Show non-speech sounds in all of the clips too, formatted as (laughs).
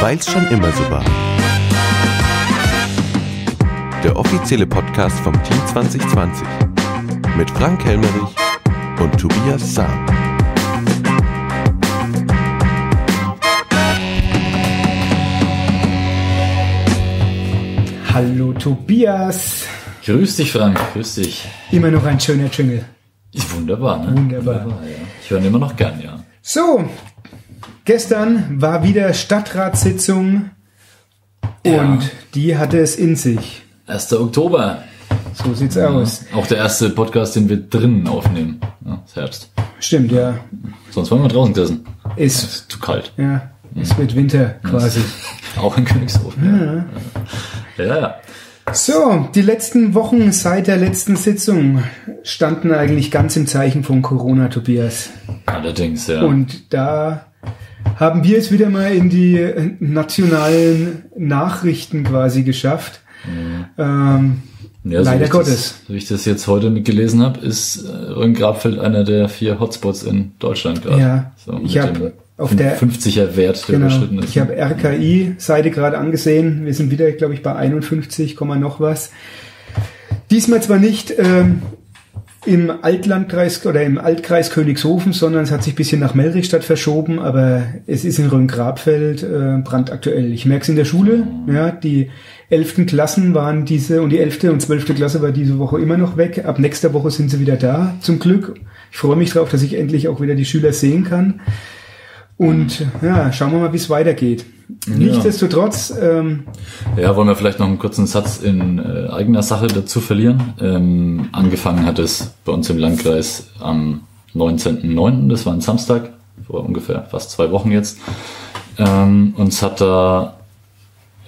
Weil's schon immer so war. Der offizielle Podcast vom Team 2020 mit Frank Helmerich und Tobias Sam. Hallo Tobias. Grüß dich, Frank. Grüß dich. Immer noch ein schöner Jingle. Wunderbar, ne? Wunderbar. ja. Ich höre ihn immer noch gern, ja. So, gestern war wieder Stadtratssitzung Ja. und die hatte es in sich. 1. Oktober. So sieht's aus. Auch der erste Podcast, den wir drinnen aufnehmen. Ja, ist Herbst. Stimmt, ja. Sonst waren wir draußen gesessen. Ist, Ist zu kalt. ja, es wird Winter quasi. (laughs) Auch in Königshofen. Ja, ja. ja. So, die letzten Wochen seit der letzten Sitzung standen eigentlich ganz im Zeichen von Corona, Tobias. Allerdings, ja. Und da haben wir es wieder mal in die äh, nationalen Nachrichten quasi geschafft. Ähm, ja, so leider ich Gottes. Das, so wie ich das jetzt heute mitgelesen habe, ist äh, Rhön-Grabfeld einer der vier Hotspots in Deutschland gerade. Ja, so, ich mit hab dem auf der- 50er Wert, der genau. überschritten ist. Ich habe RKI-Seite gerade angesehen. Wir sind wieder, glaube ich, bei 51, Komma noch was. Diesmal zwar nicht ähm, im Altlandkreis oder im Altkreis Königshofen, sondern es hat sich bisschen nach Melrichstadt verschoben, aber es ist in Rhön-Grabfeld äh, brandaktuell. Ich merke es in der Schule, ja, die elften Klassen waren diese und die elfte und zwölfte Klasse war diese Woche immer noch weg. Ab nächster Woche sind sie wieder da, zum Glück. Ich freue mich darauf, dass ich endlich auch wieder die Schüler sehen kann. Und ja, schauen wir mal, wie es weitergeht. Nichtsdestotrotz, ähm, Ja, wollen wir vielleicht noch einen kurzen Satz in äh, eigener Sache dazu verlieren. Ähm, angefangen hat es bei uns im Landkreis am 19.09., das war ein Samstag, vor ungefähr fast zwei Wochen jetzt. Ähm, uns hat da,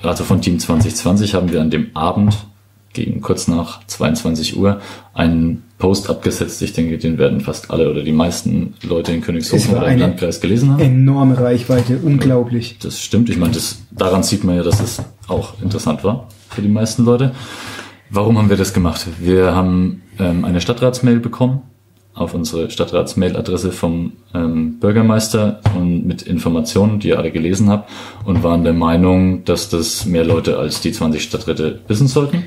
also von Team 2020 haben wir an dem Abend gegen kurz nach 22 Uhr einen Post abgesetzt. Ich denke, den werden fast alle oder die meisten Leute in Königshofen oder im Landkreis gelesen haben. enorme Reichweite, unglaublich. Das stimmt. Ich meine, das, daran sieht man ja, dass es auch interessant war für die meisten Leute. Warum haben wir das gemacht? Wir haben ähm, eine Stadtratsmail bekommen auf unsere Stadtratsmailadresse vom ähm, Bürgermeister und mit Informationen, die ihr alle gelesen habt und waren der Meinung, dass das mehr Leute als die 20 Stadträte wissen sollten.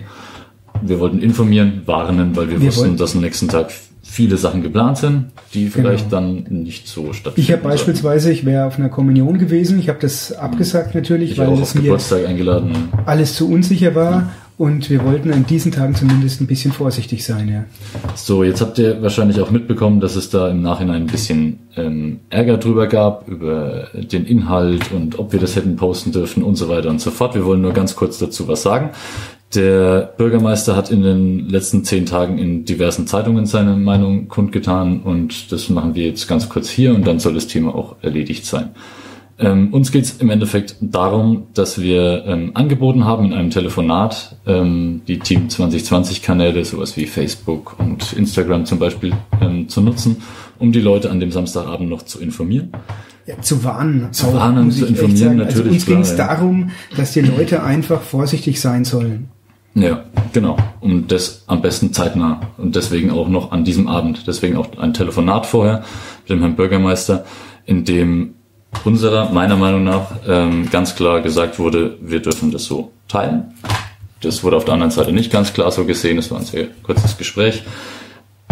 Wir wollten informieren, warnen, weil wir, Wir wussten, wollten- dass am nächsten Tag viele Sachen geplant sind, die vielleicht dann nicht so stattfinden. Ich habe beispielsweise, ich wäre auf einer Kommunion gewesen, ich habe das abgesagt natürlich, ich weil auch es mir Geburtstag eingeladen. alles zu unsicher war und wir wollten an diesen Tagen zumindest ein bisschen vorsichtig sein. Ja. So, jetzt habt ihr wahrscheinlich auch mitbekommen, dass es da im Nachhinein ein bisschen ähm, Ärger drüber gab, über den Inhalt und ob wir das hätten posten dürfen und so weiter und so fort. Wir wollen nur ganz kurz dazu was sagen. Der Bürgermeister hat in den letzten zehn Tagen in diversen Zeitungen seine Meinung kundgetan und das machen wir jetzt ganz kurz hier und dann soll das Thema auch erledigt sein. Ähm, uns geht es im Endeffekt darum, dass wir ähm, angeboten haben in einem Telefonat ähm, die Team 2020 Kanäle, sowas wie Facebook und Instagram zum Beispiel, ähm, zu nutzen, um die Leute an dem Samstagabend noch zu informieren. Ja, zu warnen. Zu warnen, zu informieren, sagen. natürlich, Also uns ging es darum, dass die Leute einfach vorsichtig sein sollen. Ja, genau. Und das am besten zeitnah. Und deswegen auch noch an diesem Abend. Deswegen auch ein Telefonat vorher mit dem Herrn Bürgermeister, in dem unserer, meiner Meinung nach, ähm, ganz klar gesagt wurde, wir dürfen das so teilen. Das wurde auf der anderen Seite nicht ganz klar so gesehen. Es war ein sehr kurzes Gespräch.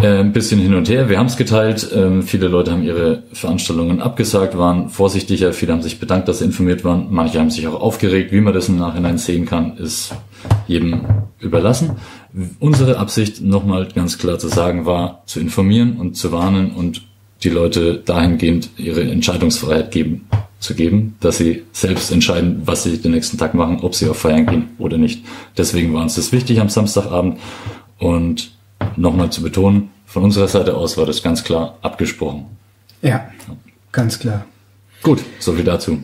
Äh, ein bisschen hin und her. Wir haben es geteilt. Ähm, viele Leute haben ihre Veranstaltungen abgesagt, waren vorsichtiger. Viele haben sich bedankt, dass sie informiert waren. Manche haben sich auch aufgeregt. Wie man das im Nachhinein sehen kann, ist jedem überlassen. Unsere Absicht, nochmal ganz klar zu sagen, war, zu informieren und zu warnen und die Leute dahingehend ihre Entscheidungsfreiheit geben, zu geben, dass sie selbst entscheiden, was sie den nächsten Tag machen, ob sie auf Feiern gehen oder nicht. Deswegen war uns das wichtig am Samstagabend und nochmal zu betonen, von unserer Seite aus war das ganz klar abgesprochen. Ja, ganz klar. Gut, so viel dazu.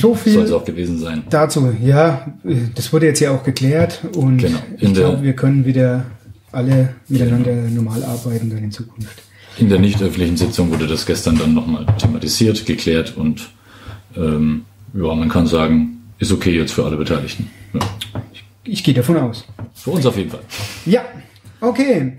So Soll viel es auch gewesen sein. dazu. Ja, das wurde jetzt ja auch geklärt und Genau. Ich glaube, wir können wieder alle miteinander normal arbeiten dann in Zukunft. In der nicht öffentlichen Sitzung wurde das gestern dann nochmal thematisiert, geklärt und ähm, ja, man kann sagen, ist okay jetzt für alle Beteiligten. Ja. Ich gehe davon aus. Für uns auf jeden Fall. Ja, Okay,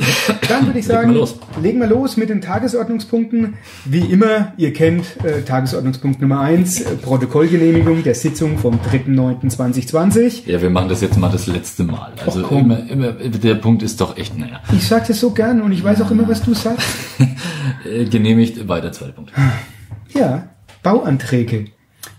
dann würde ich sagen, Legen wir los. legen wir los mit den Tagesordnungspunkten. Wie immer, ihr kennt äh, Tagesordnungspunkt Nummer eins: äh, Protokollgenehmigung der Sitzung vom 3.9.2020. Ja, wir machen das jetzt mal das letzte Mal. Also komm. immer, immer, der Punkt ist doch echt, naja, Ich sag das so gern und ich weiß auch immer, was du sagst. (laughs) äh, genehmigt, weiter, zweiter Punkt. Ja, Bauanträge.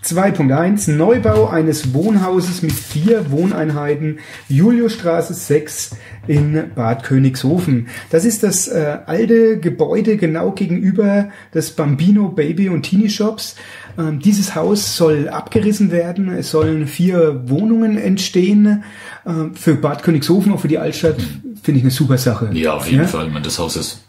2.1 Neubau eines Wohnhauses mit vier Wohneinheiten, Juliusstraße 6 in Bad Königshofen. Das ist das äh, alte Gebäude genau gegenüber des Bambino Baby und Teenie Shops. Ähm, dieses Haus soll abgerissen werden. Es sollen vier Wohnungen entstehen. Ähm, für Bad Königshofen, auch für die Altstadt, finde ich eine super Sache. Ja, auf jeden Fall. Ich meine, das Haus ist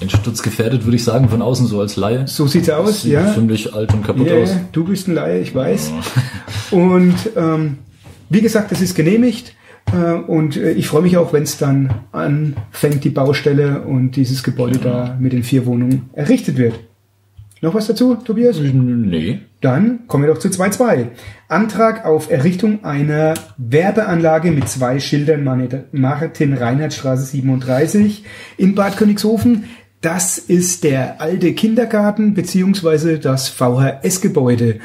einsturzgefährdet, würde ich sagen, von außen so als Laie. So sieht's aus, Sieht ja. ziemlich alt und kaputt Ja, aus. du bist ein Laie, ich weiß. (laughs) Und ähm, wie gesagt, das ist genehmigt. Äh, und äh, ich freue mich auch, wenn es dann anfängt, die Baustelle und dieses Gebäude da mit den vier Wohnungen errichtet wird. Noch was dazu, Tobias? Nee. Dann kommen wir doch zu 2.2. Antrag auf Errichtung einer Werbeanlage mit zwei Schildern Martin-Reinhardt-Straße 37 in Bad Königshofen. Das ist der alte Kindergarten beziehungsweise das VHS-Gebäude.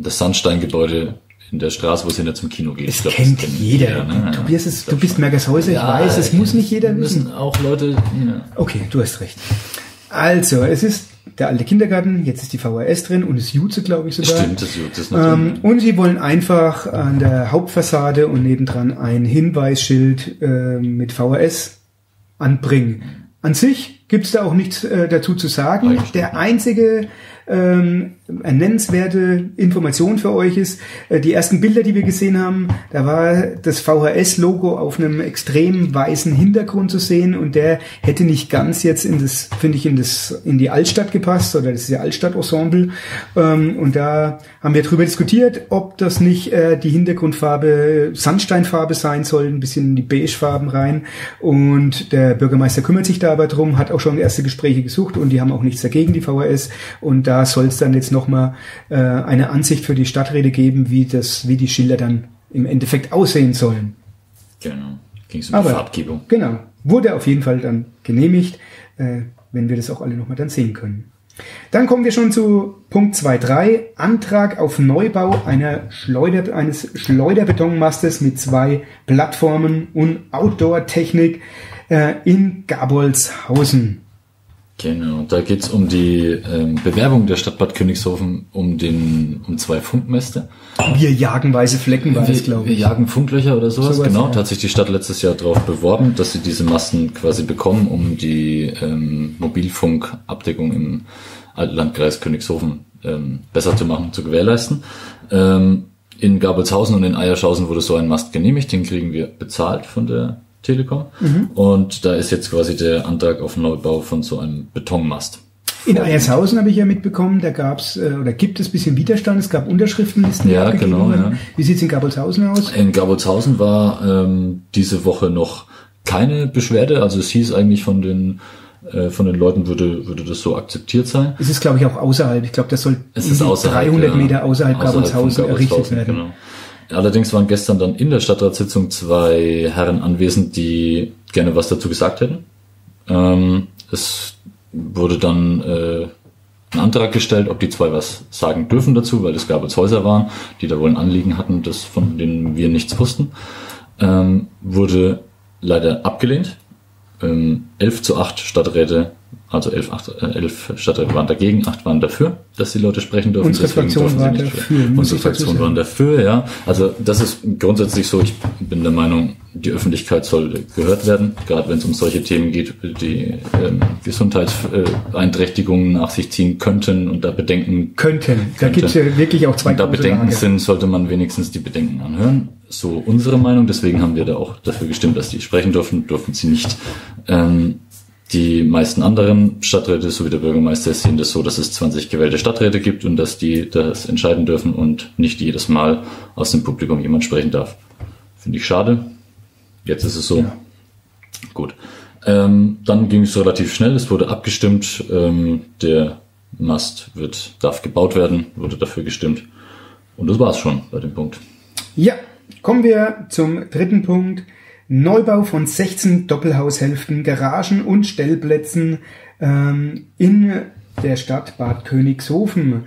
Das Sandsteingebäude in der Straße, wo es hinter zum Kino geht. Das Ich glaub, kennt kennen jeder. ne? Tobias, ist, du bist Mergershäuser, ich weiß, es muss nicht jeder wissen. Müssen auch Leute, ja. Okay, du hast recht. Also, es ist der alte Kindergarten, jetzt ist die VHS drin und das Jutze, glaube ich sogar. Stimmt, das, das ist Ähm, natürlich. und sie wollen einfach an der Hauptfassade und nebendran ein Hinweisschild äh, mit VHS anbringen. An sich gibt's da auch nichts äh, dazu zu sagen. Eigentlich Der einzige ähm, nennenswerte Information für euch ist, äh, die ersten Bilder, die wir gesehen haben, da war das VHS-Logo auf einem extrem weißen Hintergrund zu sehen und der hätte nicht ganz jetzt in das, finde ich, in das, in die Altstadt gepasst oder das ist ja Altstadt-Ensemble. Ähm, und da haben wir drüber diskutiert, ob das nicht äh, die Hintergrundfarbe Sandsteinfarbe sein soll, ein bisschen in die Beigefarben rein. Und der Bürgermeister kümmert sich da aber drum, hat auch schon erste Gespräche gesucht und die haben auch nichts dagegen, die VHS. Und da soll es dann jetzt nochmal äh, eine Ansicht für die Stadträte geben, wie das, wie die Schilder dann im Endeffekt aussehen sollen. Genau. Ging es um Aber- die Farbgebung. Genau. Wurde auf jeden Fall dann genehmigt, äh, wenn wir das auch alle nochmal dann sehen können. Dann kommen wir schon zu Punkt 2.3. Antrag auf Neubau einer Schleuder, eines Schleuderbetonmastes mit zwei Plattformen und Outdoor-Technik äh, in Gabolshausen. Genau, da geht's um die ähm, Bewerbung der Stadt Bad Königshofen um den um zwei Funkmäste. Wir jagen weiße Flecken, war das, glaube wir ich. jagen Funklöcher oder sowas. Sowas, genau, ja. da hat sich die Stadt letztes Jahr darauf beworben, dass sie diese Masten quasi bekommen, um die ähm, Mobilfunkabdeckung im Landkreis Königshofen ähm, besser zu machen, zu gewährleisten. Ähm, in Gabelshausen und in Eierschausen wurde so ein Mast genehmigt, den kriegen wir bezahlt von der Telekom. Mhm. Und da ist jetzt quasi der Antrag auf Neubau von so einem Betonmast. In Eiershausen habe ich ja mitbekommen, da gab's äh, oder gibt es bisschen Widerstand, es gab Unterschriftenlisten, Ja, genau, ja. Wie sieht's in Gabolshausen aus? In Gabolshausen war ähm, diese Woche noch keine Beschwerde, also es hieß eigentlich von den äh, von den Leuten würde würde das so akzeptiert sein. Es ist, glaube ich, auch außerhalb. Ich glaube, das soll Es ist irgendwie außerhalb, 300 ja. Meter außerhalb, von Gabolshausen errichtet werden. Genau. Allerdings waren gestern dann in der Stadtratssitzung zwei Herren anwesend, die gerne was dazu gesagt hätten. Ähm, es wurde dann äh, ein Antrag gestellt, ob die zwei was sagen dürfen dazu, weil es Gabolshäuser waren, die da wohl ein Anliegen hatten, das von denen wir nichts wussten. Ähm, wurde leider abgelehnt. Ähm, 11 zu 8 Stadträte, also 11, 8, äh, 11 Stadträte waren dagegen, 8 waren dafür, dass die Leute sprechen dürfen. Unsere deswegen Fraktion dürfen sie war nicht dafür, Unsere Fraktion waren dafür, ja. Also das ist grundsätzlich so, ich bin der Meinung, die Öffentlichkeit soll gehört werden, gerade wenn es um solche Themen geht, die ähm, Gesundheitsbeeinträchtigungen nach sich ziehen könnten und da Bedenken Könnten. Da Könnte. gibt's ja wirklich auch zwei wenn da Bedenken Lager. sind, sollte man wenigstens die Bedenken anhören. So unsere Meinung. Deswegen haben wir da auch dafür gestimmt, dass die sprechen dürfen. Dürfen sie nicht. Ähm, die meisten anderen Stadträte, so wie der Bürgermeister, sehen das so, dass es 20 gewählte Stadträte gibt und dass die das entscheiden dürfen und nicht jedes Mal aus dem Publikum jemand sprechen darf. Finde ich schade. Jetzt ist es so. Ja. Gut. Ähm, dann ging es relativ schnell. Es wurde abgestimmt. Ähm, der Mast wird, darf gebaut werden. Wurde dafür gestimmt. Und das war's schon bei dem Punkt. Ja, kommen wir zum dritten Punkt. Neubau von 16 Doppelhaushälften, Garagen und Stellplätzen ähm, in der Stadt Bad Königshofen.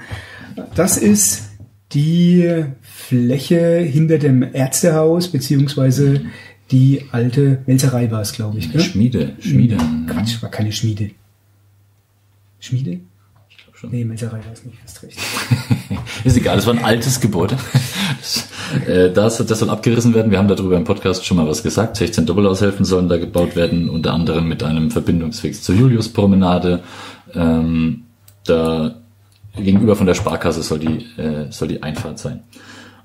Das ist die Fläche hinter dem Ärztehaus, beziehungsweise die alte Melzerei war es, glaube ich. Ne? Schmiede. Schmiede. Quatsch, war keine Schmiede. Schmiede? Glaube schon. Nee, Melzerei war es nicht, hast recht. (laughs) Ist egal, es war ein altes Gebäude. Das, äh, das, das soll abgerissen werden. Wir haben darüber im Podcast schon mal was gesagt. 16 Doppelhaushälften sollen da gebaut werden, unter anderem mit einem Verbindungsweg zur Juliuspromenade. Ähm, da gegenüber von der Sparkasse soll die, äh, soll die Einfahrt sein.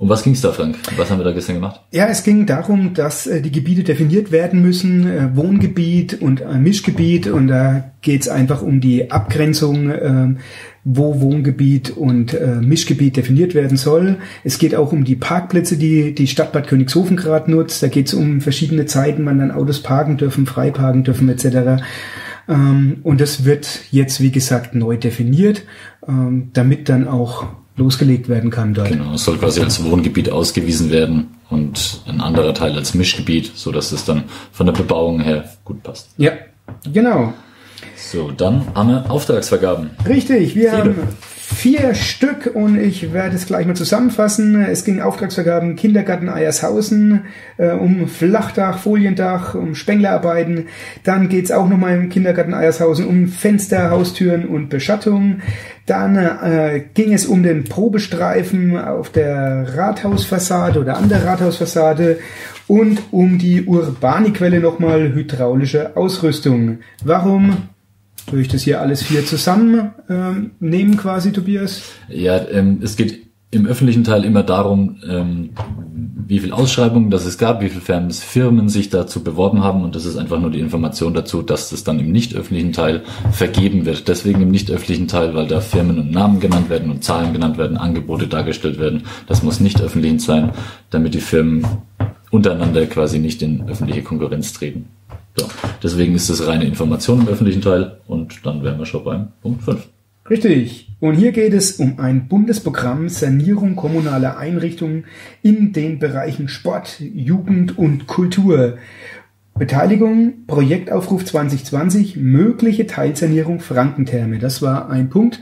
Um was ging's da, Frank? Was haben wir da gestern gemacht? Ja, es ging darum, dass äh, die Gebiete definiert werden müssen, äh, Wohngebiet und äh, Mischgebiet. Und da geht's einfach um die Abgrenzung, äh, wo Wohngebiet und äh, Mischgebiet definiert werden soll. Es geht auch um die Parkplätze, die die Stadt Bad Königshofen gerade nutzt. Da geht's um verschiedene Zeiten, wann dann Autos parken dürfen, frei parken dürfen etc. Ähm, und das wird jetzt, wie gesagt, neu definiert, ähm, damit dann auch losgelegt werden kann dort. Genau, es soll quasi als Wohngebiet ausgewiesen werden und ein anderer Teil als Mischgebiet, so dass es dann von der Bebauung her gut passt. Ja, genau. So, dann haben wir Auftragsvergaben. Richtig, wir Viele. haben vier Stück und ich werde es gleich mal zusammenfassen. Es ging Auftragsvergaben Kindergarten Eiershausen, äh, um Flachdach, Foliendach, um Spenglerarbeiten. Dann geht's auch nochmal im Kindergarten Eiershausen um Fenster, Haustüren und Beschattung. Dann äh, ging es um den Probestreifen auf der Rathausfassade oder an der Rathausfassade und um die Urbaniquelle nochmal hydraulische Ausrüstung. Warum würde ich das hier alles vier zusammen ähm, nehmen quasi, Tobias? Ja, ähm, es geht im öffentlichen Teil immer darum, ähm, wie viel Ausschreibungen das es gab, wie viele Firmen sich dazu beworben haben und das ist einfach nur die Information dazu, dass das dann im nicht öffentlichen Teil vergeben wird. Deswegen im nicht öffentlichen Teil, weil da Firmen und Namen genannt werden und Zahlen genannt werden, Angebote dargestellt werden. Das muss nicht öffentlich sein, damit die Firmen untereinander quasi nicht in öffentliche Konkurrenz treten. So. Deswegen ist es reine Information im öffentlichen Teil und dann wären wir schon beim Punkt 5. Richtig. Und hier geht es um ein Bundesprogramm Sanierung kommunaler Einrichtungen in den Bereichen Sport, Jugend und Kultur. Beteiligung, Projektaufruf 2020, mögliche Teilsanierung Frankentherme. Das war ein Punkt.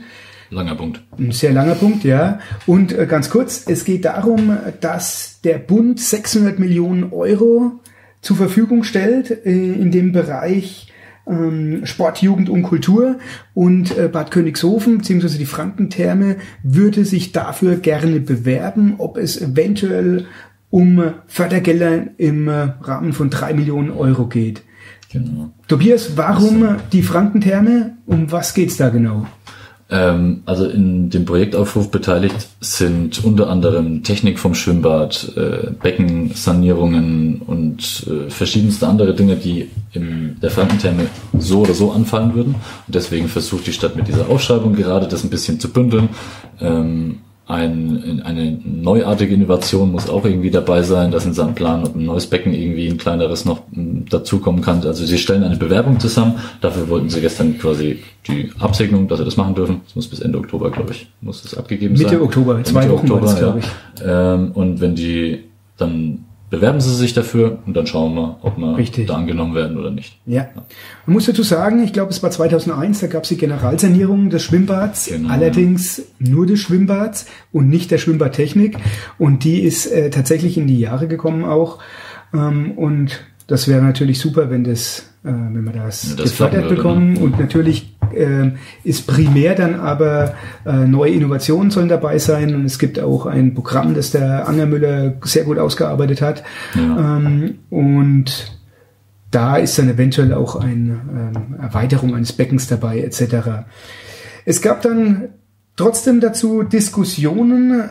Langer Punkt. Ein sehr langer Punkt, ja. Und äh, ganz kurz, es geht darum, dass der Bund 600 Millionen Euro zur Verfügung stellt äh, in dem Bereich ähm, Sport, Jugend und Kultur. Und äh, Bad Königshofen bzw. die Frankentherme würde sich dafür gerne bewerben, ob es eventuell um Fördergelder im äh, Rahmen von drei Millionen Euro geht. Genau. Tobias, warum die Frankentherme? Um was geht's da genau? Ähm, also in dem Projektaufruf beteiligt sind unter anderem Technik vom Schwimmbad, äh, Beckensanierungen und äh, verschiedenste andere Dinge, die in der Frankentherme so oder so anfallen würden. Und deswegen versucht die Stadt mit dieser Ausschreibung gerade das ein bisschen zu bündeln. Ähm, ein, eine neuartige Innovation muss auch irgendwie dabei sein. Das in seinem Plan, ob ein neues Becken irgendwie ein kleineres noch dazukommen kann. Also sie stellen eine Bewerbung zusammen. Dafür wollten sie gestern quasi die Absegnung, dass sie das machen dürfen. Das muss bis Ende Oktober, glaube ich, muss das abgegeben Mitte sein. Oktober, zwei Mitte Wochen war das, glaube ich. ja. Ähm, und wenn die dann bewerben sie sich dafür und dann schauen wir, ob wir Richtig. da angenommen werden oder nicht. Ja. Man muss dazu sagen, ich glaube, es war 2001, da gab es die Generalsanierung des Schwimmbads, Genau. allerdings nur des Schwimmbads und nicht der Schwimmbadtechnik. Und die ist äh, tatsächlich in die Jahre gekommen auch. Ähm, und das wäre natürlich super, wenn das, äh, wenn wir das, Ja, das gefördert würde, bekommen. ne? Und natürlich ähm, ist primär dann aber äh, neue Innovationen sollen dabei sein. Und es gibt auch ein Programm, das der Anger Müller sehr gut ausgearbeitet hat. Ja. Ähm, und da ist dann eventuell auch eine ähm, Erweiterung eines Beckens dabei, etc. Es gab dann trotzdem dazu Diskussionen,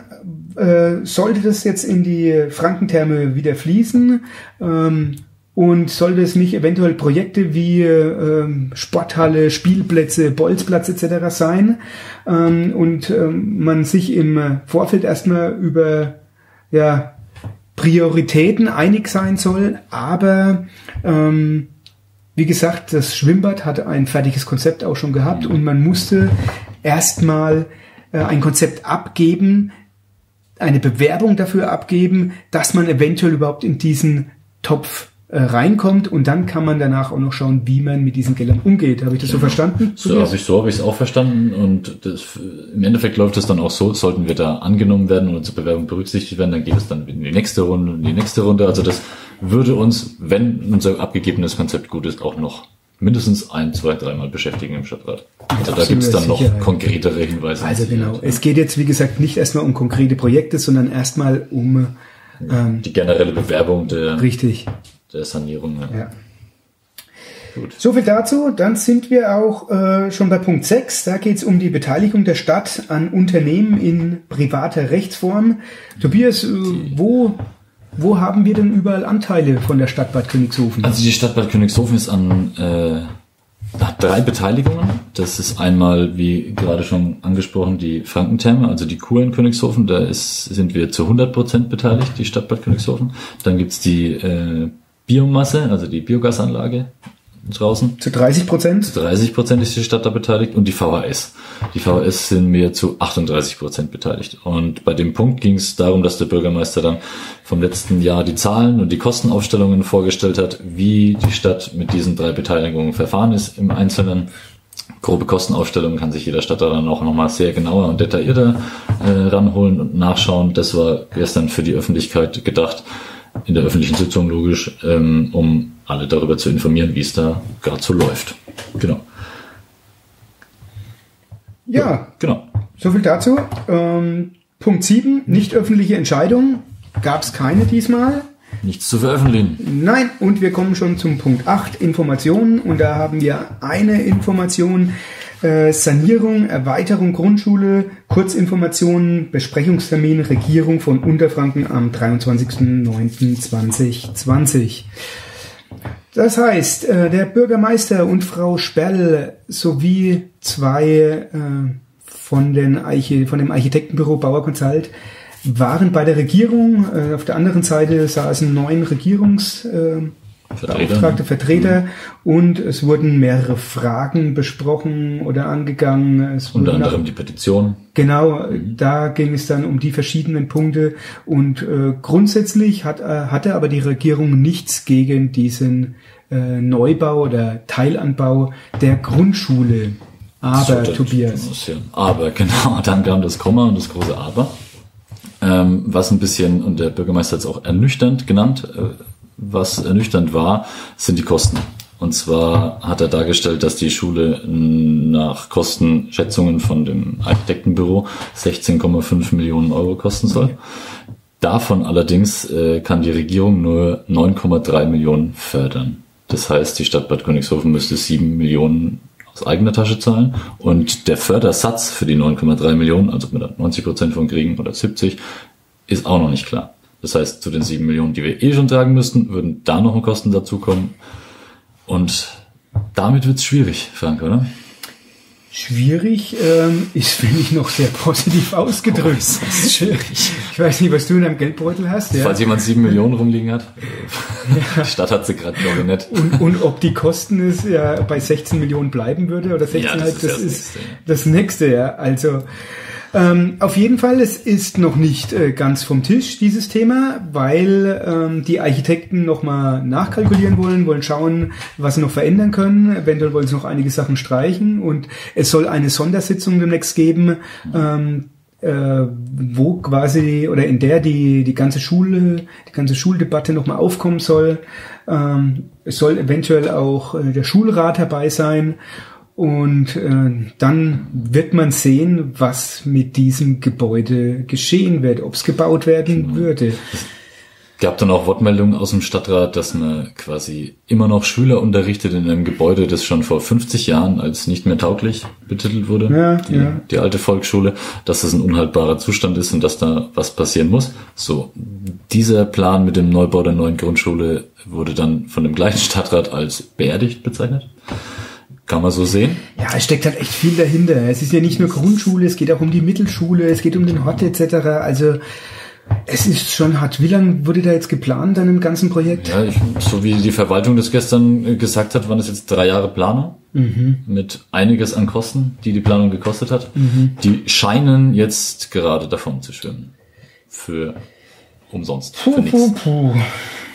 äh, sollte das jetzt in die Frankentherme wieder fließen? Ähm, und sollte es nicht eventuell Projekte wie ähm, Sporthalle, Spielplätze, Bolzplatz etc. sein? Ähm, und ähm, man sich im äh, Vorfeld erstmal über ja, Prioritäten einig sein soll, aber ähm, wie gesagt, das Schwimmbad hatte ein fertiges Konzept auch schon gehabt und man musste erstmal äh, ein Konzept abgeben, eine Bewerbung dafür abgeben, dass man eventuell überhaupt in diesen Topf äh, reinkommt und dann kann man danach auch noch schauen, wie man mit diesen Geldern umgeht. Habe ich das so verstanden? So habe ich so habe ich es auch verstanden und das, im Endeffekt läuft es dann auch so, sollten wir da angenommen werden und zur Bewerbung berücksichtigt werden, dann geht es dann in die nächste Runde und die nächste Runde. Also das würde uns, wenn unser abgegebenes Konzept gut ist, auch noch mindestens ein, zwei, dreimal beschäftigen im Stadtrat. Also da gibt es dann noch Sicherheit. konkretere Hinweise. Also genau, es geht jetzt wie gesagt nicht erstmal um konkrete Projekte, sondern erstmal um ähm, die generelle Bewerbung der richtig der Sanierung. Ja. ja. Gut. So viel dazu. Dann sind wir auch äh, schon bei Punkt 6. Da geht es um die Beteiligung der Stadt an Unternehmen in privater Rechtsform. Tobias, äh, wo, wo haben wir denn überall Anteile von der Stadt Bad Königshofen? Also die Stadt Bad Königshofen ist an äh, hat drei Beteiligungen. Das ist einmal, wie gerade schon angesprochen, die Frankentherme, also die Kur in Königshofen. Da ist, sind wir zu 100 Prozent beteiligt, die Stadt Bad Königshofen. Dann gibt's die äh, Biomasse, also die Biogasanlage draußen. Zu 30 Prozent? Zu 30 Prozent ist die Stadt da beteiligt und die VHS. Die VHS sind wir zu 38 Prozent beteiligt. Und bei dem Punkt ging es darum, dass der Bürgermeister dann vom letzten Jahr die Zahlen und die Kostenaufstellungen vorgestellt hat, wie die Stadt mit diesen drei Beteiligungen verfahren ist im Einzelnen. Grobe Kostenaufstellungen kann sich jeder Stadt dann auch nochmal sehr genauer und detaillierter äh, ranholen und nachschauen. Das war gestern für die Öffentlichkeit gedacht in der öffentlichen Sitzung logisch, ähm, um alle darüber zu informieren, wie es da gerade so läuft. Genau. Ja, ja genau. So viel dazu. Ähm, Punkt 7, nicht öffentliche Entscheidungen. Gab es keine diesmal. Nichts zu veröffentlichen. Nein, und wir kommen schon zum Punkt 8, Informationen. Und da haben wir eine Information, äh, Sanierung, Erweiterung Grundschule, Kurzinformationen, Besprechungstermin, Regierung von Unterfranken am 23.09.2020. Das heißt, äh, der Bürgermeister und Frau Sperl sowie zwei äh, von, den Archi von dem Architektenbüro Bauer Consult waren bei der Regierung. Äh, auf der anderen Seite saßen neun Regierungs Vertreter. Beauftragte Vertreter und es wurden mehrere Fragen besprochen oder angegangen. Es Unter anderem nach, die Petition. Genau, mhm. da ging es dann um die verschiedenen Punkte und äh, grundsätzlich hat, äh, hatte aber die Regierung nichts gegen diesen äh, Neubau oder Teilanbau der Grundschule. Aber, Tobias. Ja, aber, genau, dann kam das Komma und das große Aber. Ähm, was ein bisschen, und der Bürgermeister hat es auch ernüchternd genannt, äh, was ernüchternd war, sind die Kosten. Und zwar hat er dargestellt, dass die Schule nach Kostenschätzungen von dem Architektenbüro 16,5 Millionen Euro kosten soll. Davon allerdings äh, kann die Regierung nur 9,3 Millionen fördern. Das heißt, die Stadt Bad Königshofen müsste 7 Millionen aus eigener Tasche zahlen und der Fördersatz für die 9,3 Millionen, also mit 90 Prozent von kriegen oder 70, ist auch noch nicht klar. Das heißt, zu den sieben Millionen, die wir eh schon tragen müssten, würden da noch Kosten dazukommen. Und damit wird's schwierig, Frank, oder? Schwierig ähm, ist, finde ich, noch sehr positiv ausgedrückt. Oh, das ist schwierig. Ich weiß nicht, was du in deinem Geldbeutel hast. Ja? Falls jemand sieben Millionen rumliegen hat. Ja. (laughs) Die Stadt hat sie gerade, glaube ich, nicht. Und, und ob die Kosten es ja bei 16 Millionen bleiben würde oder 16 ja, das, ist das, das, ist nächste, das nächste, ja. Also ähm, auf jeden Fall, es ist noch nicht äh, ganz vom Tisch, dieses Thema, weil ähm, die Architekten nochmal nachkalkulieren wollen, wollen schauen, was sie noch verändern können. Eventuell wollen sie noch einige Sachen streichen und es soll eine Sondersitzung demnächst geben. Ähm, äh, wo quasi oder in der die die ganze Schule die ganze Schuldebatte nochmal aufkommen soll ähm, es soll eventuell auch äh, der Schulrat dabei sein und äh, dann wird man sehen, was mit diesem Gebäude geschehen wird, ob es gebaut werden genau. würde. Es gab dann auch Wortmeldungen aus dem Stadtrat, dass man quasi immer noch Schüler unterrichtet in einem Gebäude, das schon vor 50 Jahren als nicht mehr tauglich betitelt wurde, ja, die, ja. die alte Volksschule, dass das ein unhaltbarer Zustand ist und dass da was passieren muss. So, dieser Plan mit dem Neubau der neuen Grundschule wurde dann von dem gleichen Stadtrat als beerdigt bezeichnet. Kann man so sehen? Ja, es steckt halt echt viel dahinter. Es ist ja nicht nur Grundschule, es geht auch um die Mittelschule, es geht um den Hort etc. Also es ist schon hart. Wie lange wurde da jetzt geplant an dem ganzen Projekt? Ja, ich, so wie die Verwaltung das gestern gesagt hat, waren es jetzt drei Jahre Planung mhm. mit einiges an Kosten, die die Planung gekostet hat. Mhm. Die scheinen jetzt gerade davon zu schwimmen. Für umsonst. Puh, puh, puh.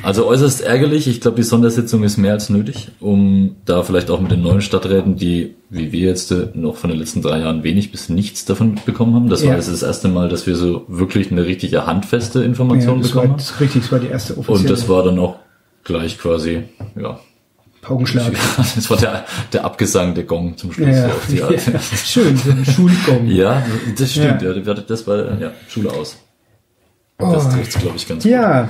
Also äußerst ärgerlich. Ich glaube, die Sondersitzung ist mehr als nötig, um da vielleicht auch mit den neuen Stadträten, die, wie wir jetzt äh, noch von den letzten drei Jahren wenig bis nichts davon mitbekommen haben. Das Ja. war jetzt das erste Mal, dass wir so wirklich eine richtige handfeste Ja, Information war bekommen haben. das, richtig, das war die erste offizielle Und das war dann auch gleich quasi, ja, Paukenschlag. (laughs) das war der, der Abgesang der Gong zum Schluss. Ja, auf die (laughs) ja. Schön, so ein Schulgong. Ja, das stimmt. Ja. Ja. das war ja, Schule aus. Oh. Das trifft glaube ich, ganz gut. Ja,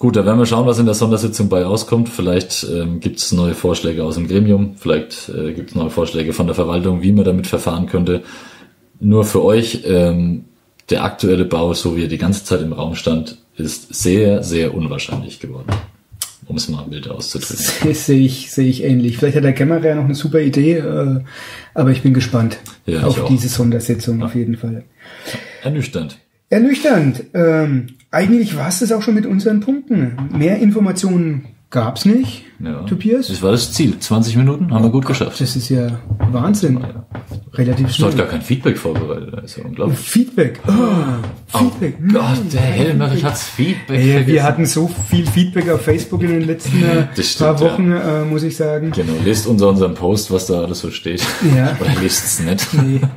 Gut, da werden wir schauen, was in der Sondersitzung bei rauskommt. Vielleicht ähm, gibt es neue Vorschläge aus dem Gremium, vielleicht äh, gibt es neue Vorschläge von der Verwaltung, wie man damit verfahren könnte. Nur für euch, ähm, der aktuelle Bau, so wie er die ganze Zeit im Raum stand, ist sehr, sehr unwahrscheinlich geworden. Um es mal wild auszudrücken. das sehe ich, sehe ich ähnlich. Vielleicht hat der Kämmerer noch eine super Idee, äh, aber ich bin gespannt Ja, auf diese Sondersitzung auf jeden Fall. Ernüchternd. Ernüchternd. Ähm, eigentlich war es das auch schon mit unseren Punkten. Mehr Informationen gab's nicht, Ja. Tobias. Das war das Ziel. 20 Minuten haben wir gut geschafft. Das ist ja Wahnsinn. Relativ Ich habe schnell. gar kein Feedback vorbereitet. Das ist ja unglaublich. Feedback. Oh, Feedback. Gott, der Helmerich hat's Feedback. Ey, wir hatten so viel Feedback auf Facebook in den letzten äh, (laughs) stimmt, paar Wochen, äh, muss ich sagen. Genau, lest unter unserem Post, was da alles so steht. Ja. (laughs) Oder lest es nicht. Nee. (laughs)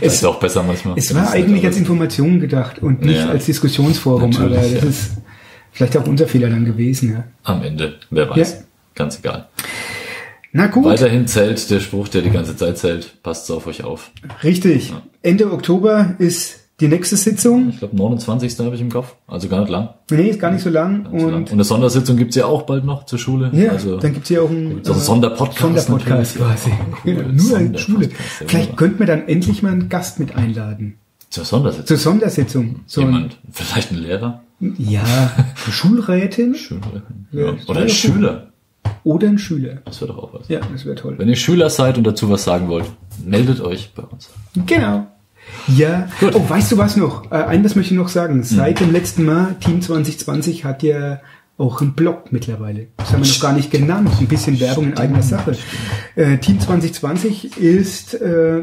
Es ist auch besser manchmal. Es war halt eigentlich als Information gedacht und nicht Ja. als Diskussionsforum, Natürlich, aber das ja. ist vielleicht auch unser Fehler dann gewesen. Ja. Am Ende, wer weiß. Ja. Ganz egal. Na gut, Weiterhin zählt der Spruch, der die ganze Zeit zählt. Passt auf euch auf. richtig. Ende Oktober ist die nächste Sitzung. Ich glaube, 29. habe ich im Kopf. Also gar nicht lang. Nee, ist gar nicht so lang. Gar nicht so lang. Und Und eine Sondersitzung gibt's ja auch bald noch zur Schule. ja, also, dann gibt's ja auch einen, einen Sonderpodcast Sonderpodcast quasi. (laughs) Cool, Nur in Sonderpodcast, Schule. ja, Vielleicht könnten wir dann endlich mal einen Gast mit einladen. zur Sondersitzung. Zur Sondersitzung. So Jemand, vielleicht ein Lehrer. ja, Schulrätin Schüler. Ja, Ja. Oder ein. Schüler. Oder ein Schüler. Das wäre doch auch was. Ja, das wäre toll. Wenn ihr Schüler seid und dazu was sagen wollt, meldet euch bei uns. Genau. Ja. Gut. Oh, weißt du was noch? Äh, eines möchte ich noch sagen. Seit dem letzten Mal, Team 2020 hat ja auch einen Blog mittlerweile. Das haben wir noch gar nicht genannt. Ein bisschen Werbung in eigener Sache. Äh, Team 2020 ist äh,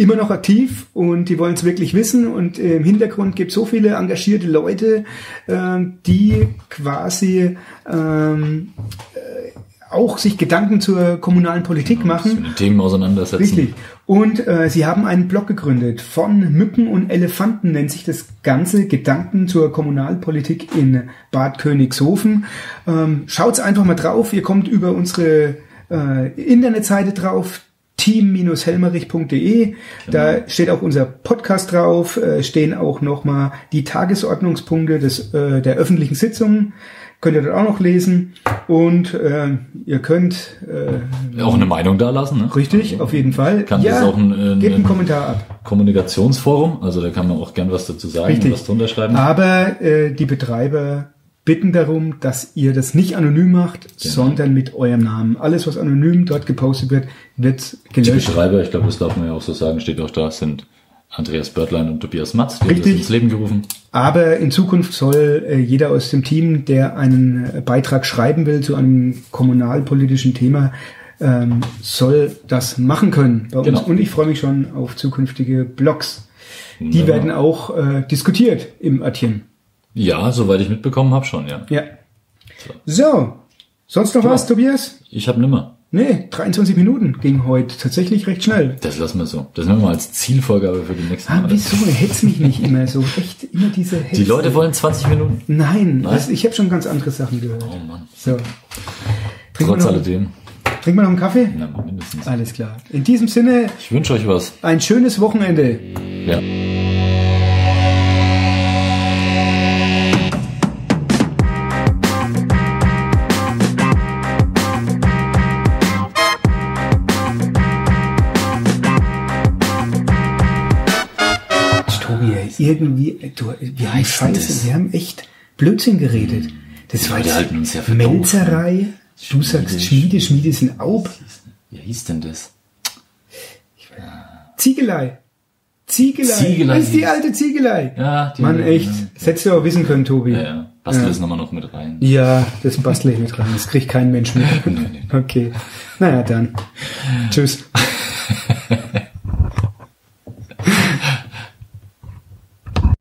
immer noch aktiv und die wollen es wirklich wissen und äh, im Hintergrund gibt es so viele engagierte Leute, ähm, die quasi ähm, äh, auch sich Gedanken zur kommunalen Politik machen. Mit Themen auseinandersetzen. Richtig. Und äh, sie haben einen Blog gegründet. Von Mücken und Elefanten nennt sich das Ganze Gedanken zur Kommunalpolitik in Bad Königshofen. Ähm, schaut's einfach mal drauf. Ihr kommt über unsere äh, Internetseite drauf team-helmerich.de. Da steht auch unser Podcast drauf, äh, stehen auch nochmal die Tagesordnungspunkte des, äh, der öffentlichen Sitzungen. Könnt ihr dort auch noch lesen. Und äh, ihr könnt äh, Auch eine Meinung da lassen, ne? Richtig, auf jeden Fall. Kann das auch ein, äh, gebt einen ein- Kommentar ab. Kommunikationsforum, also da kann man auch gern was dazu sagen Richtig. und was drunter schreiben. Aber äh, die Betreiber bitten darum, dass ihr das nicht anonym macht, Genau. sondern mit eurem Namen. Alles, was anonym dort gepostet wird, wird Die gelöscht. Betreiber, ich glaube, das darf man ja auch so sagen, steht auch da, sind Andreas Börtlein und Tobias Matz, die haben das Richtig. ins Leben gerufen. Aber in Zukunft soll äh, jeder aus dem Team, der einen äh, Beitrag schreiben will zu einem kommunalpolitischen Thema, ähm, soll das machen können bei uns. Genau. Und ich freue mich schon auf zukünftige Blogs. Die Wunderbar. werden auch äh, diskutiert im Örtchen. Ja, soweit ich mitbekommen habe schon, ja. Ja. So. Sonst noch was, Tobias? Ich habe nimmer. Nee, 23 Minuten ging heute tatsächlich recht schnell. Das lassen wir so. Das nehmen wir mal als Zielvorgabe für die nächsten Ah, Male. wieso? Hetz mich nicht immer so. Echt immer diese Hetz. Die Leute wollen 20 Minuten. Nein, Also ich habe schon ganz andere Sachen gehört. Oh Mann. So. Trinken wir, Trotz noch, alledem. trinken wir noch einen Kaffee? Ja, mindestens. Alles klar. In diesem Sinne, Ich wünsche euch was. ein schönes Wochenende. Ja. Irgendwie, äh, du, wir haben Scheiße, das? wir haben echt Blödsinn geredet. Das war Leute jetzt halten uns ja für Melzerei. Du sagst Schmiede, Schmiede ist ein Aub. Wie hieß denn das? Ziegelei. Ziegelei. Ziegelei. Das ist die alte Ziegelei. Ja, die- Mann, echt. ja. Das hättest du auch wissen können, Tobi. Ja, ja. Bastel Ja. das nochmal noch mit rein. Ja, das bastle ich mit rein. Das kriegt kein Mensch mit. (laughs) Okay. Naja, dann. Tschüss. (laughs)